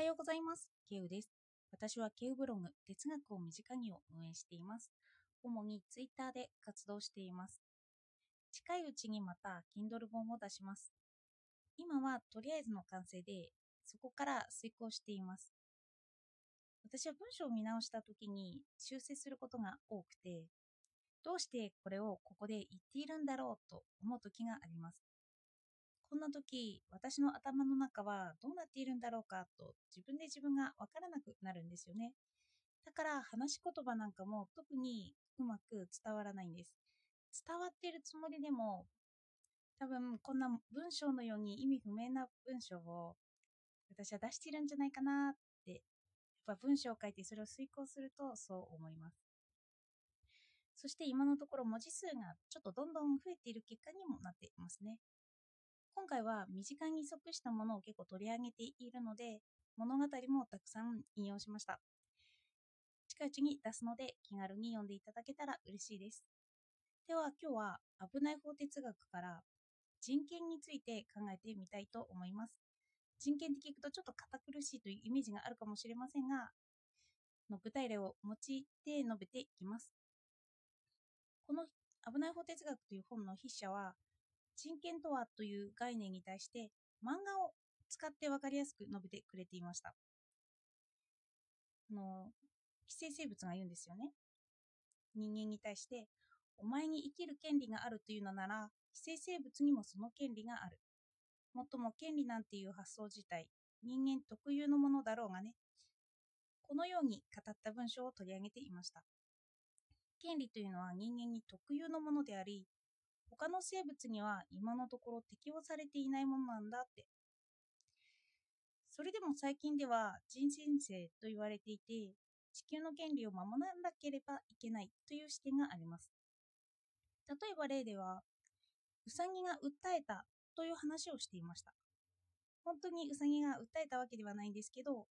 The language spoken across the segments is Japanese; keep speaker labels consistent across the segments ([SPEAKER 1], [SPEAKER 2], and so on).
[SPEAKER 1] はようございます。ケウです。私はケウブログ、哲学を身近にを運営しています。主にツイッターで活動しています。近いうちにまた Kindle 本を出します。今はとりあえずの完成で、そこから遂行しています。私は文章を見直した時に修正することが多くて、どうしてこれをここで言っているんだろうと思う時があります。こんな時、私の頭の中はどうなっているんだろうかと自分で自分がわからなくなるんですよね。だから話し言葉なんかも特にうまく伝わらないんです。伝わっているつもりでも、多分こんな文章のように意味不明な文章を私は出しているんじゃないかなって、やっぱ文章を書いてそれを遂行するとそう思います。そして今のところ文字数がちょっとどんどん増えている結果にもなっていますね。今回は身近に即したものを結構取り上げているので、物語もたくさん引用しました。近いうちに出すので気軽に読んでいただけたら嬉しいです。では今日は危ない法哲学から人権について考えてみたいと思います。人権って聞くとちょっと堅苦しいというイメージがあるかもしれませんが、の具体例を用いて述べていきます。この危ない法哲学という本の筆者は、人権とはという概念に対して漫画を使って分かりやすく述べてくれていました。あの寄生生物が言うんですよね。人間に対して、お前に生きる権利があるというのなら、寄生生物にもその権利がある。もっとも権利なんていう発想自体、人間特有のものだろうがね。このように語った文章を取り上げていました。権利というのは人間に特有のものであり、他の生物には今のところ適用されていないものなんだって。それでも最近では人新世と言われていて、地球の権利を守らなければいけないという視点があります。例えば例では、ウサギが訴えたという話をしていました。本当にウサギが訴えたわけではないんですけど、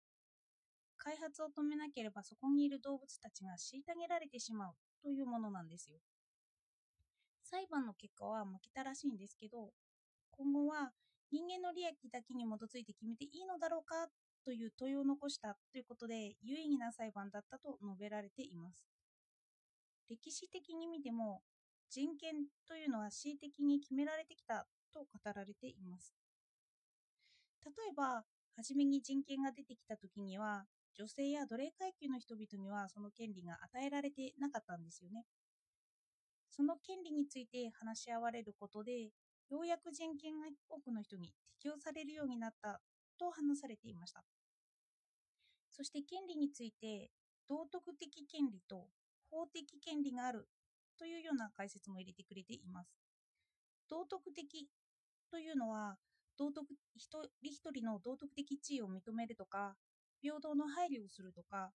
[SPEAKER 1] 開発を止めなければそこにいる動物たちが虐げられてしまうというものなんですよ。裁判の結果は負けたらしいんですけど、今後は人間の利益だけに基づいて決めていいのだろうかという問いを残したということで有意義な裁判だったと述べられています。歴史的に見ても人権というのは恣意的に決められてきたと語られています。例えば、初めに人権が出てきた時には女性や奴隷階級の人々にはその権利が与えられてなかったんですよね。その権利について話し合われることで、ようやく人権が多くの人に適用されるようになったと話されていました。そして権利について、道徳的権利と法的権利があるというような解説も入れてくれています。道徳的というのは、道徳一人一人の道徳的地位を認めるとか、平等の配慮をするとか、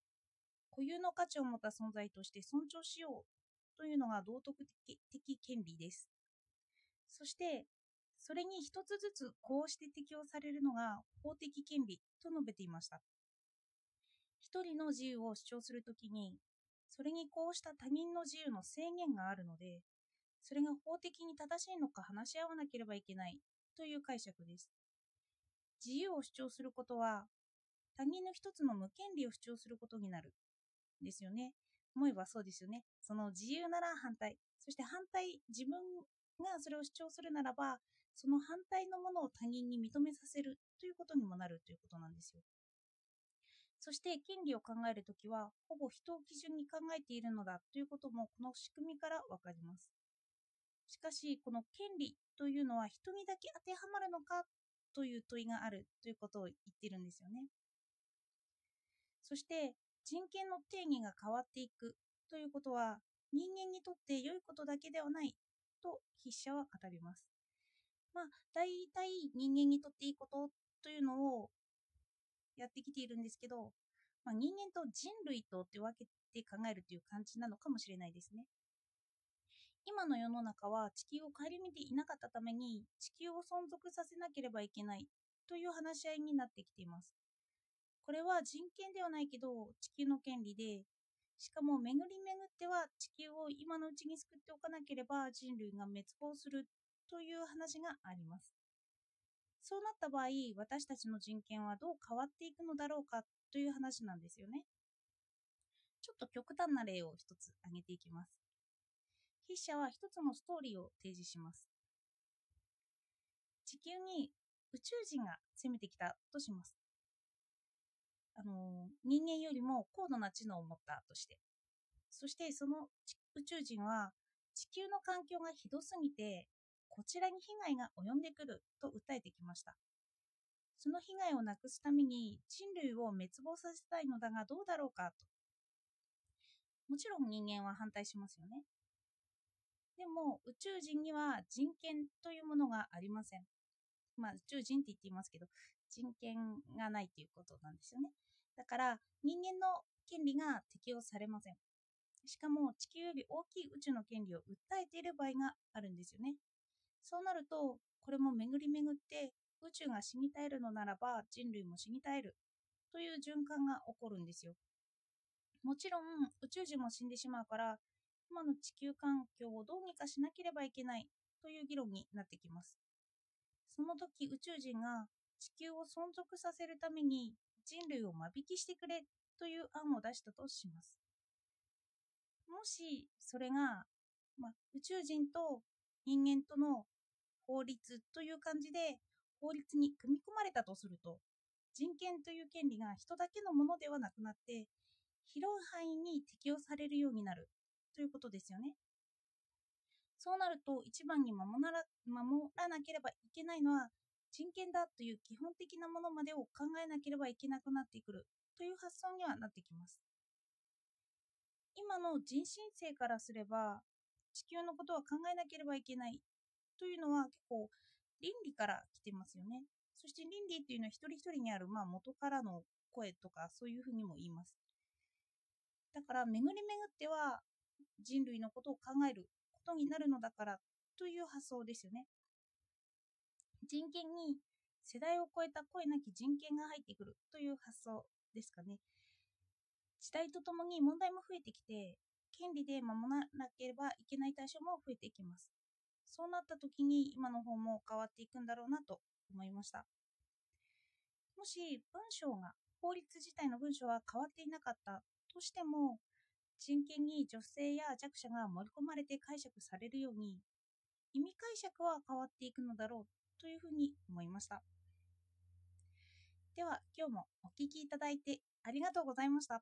[SPEAKER 1] 固有の価値を持った存在として尊重しようというのが道徳的権利です。そして、それに一つずつこうして適用されるのが法的権利と述べていました。一人の自由を主張するときに、それにこうした他人の自由の制限があるので、それが法的に正しいのか話し合わなければいけないという解釈です。自由を主張することは、他人の一つの無権利を主張することになる。ですよね。思えばそうですよね。その自由なら反対。そして反対、自分がそれを主張するならば、その反対のものを他人に認めさせるということにもなるということなんですよ。そして権利を考えるときは、ほぼ人を基準に考えているのだということもこの仕組みからわかります。しかし、この権利というのは人にだけ当てはまるのかという問いがあるということを言ってるんですよね。そして、人権の定義が変わっていくということは、人間にとって良いことだけではないと筆者は語ります。まあ、大体人間にとっていいことというのをやってきているんですけど、まあ、人間と人類とって分けて考えるという感じなのかもしれないですね。今の世の中は地球を顧みていなかったために地球を存続させなければいけないという話し合いになってきています。これは人権ではないけど地球の権利で、しかも巡り巡っては地球を今のうちに救っておかなければ人類が滅亡するという話があります。そうなった場合、私たちの人権はどう変わっていくのだろうかという話なんですよね。ちょっと極端な例を一つ挙げていきます。筆者は一つのストーリーを提示します。地球に宇宙人が攻めてきたとします。あの人間よりも高度な知能を持ったとして。そしてその宇宙人は地球の環境がひどすぎてこちらに被害が及んでくると訴えてきました。その被害をなくすために人類を滅亡させたいのだがどうだろうかと。もちろん人間は反対しますよね。でも宇宙人には人権というものがありません。まあ宇宙人って言っていますけど人権がないということなんですよね。だから人間の権利が適用されません。しかも地球より大きい宇宙の権利を訴えている場合があるんですよね。そうなると、これも巡り巡って宇宙が死に絶えるのならば人類も死に絶えるという循環が起こるんですよ。もちろん宇宙人も死んでしまうから今の地球環境をどうにかしなければいけないという議論になってきます。その時宇宙人が地球を存続させるために人類を間引きしてくれという案を出したとします。もしそれが、ま宇宙人と人間との法律という感じで法律に組み込まれたとすると人権という権利が人だけのものではなくなって広い範囲に適用されるようになるということですよね。そうなると一番に守ら守らなければいけないのは人権だという基本的なものまでを考えなければいけなくなってくるという発想にはなってきます。今の人申請からすれば地球のことは考えなければいけないというのは結構倫理から来てますよね。そして倫理っていうのは一人一人にある、まあ、元からの声とかそういうふうにも言います。だから巡り巡っては人類のことを考えることになるのだからという発想ですよね。人権に世代を超えた声なき人権が入ってくるという発想ですかね。時代とともに問題も増えてきて、権利で守らなければいけない対象も増えていきます。そうなった時に今の方も変わっていくんだろうなと思いました。もし文章が、法律自体の文章は変わっていなかったとしても、人権に女性や弱者が盛り込まれて解釈されるように、意味解釈は変わっていくのだろうというふうに思いました。では、今日もお聴きいただいてありがとうございました。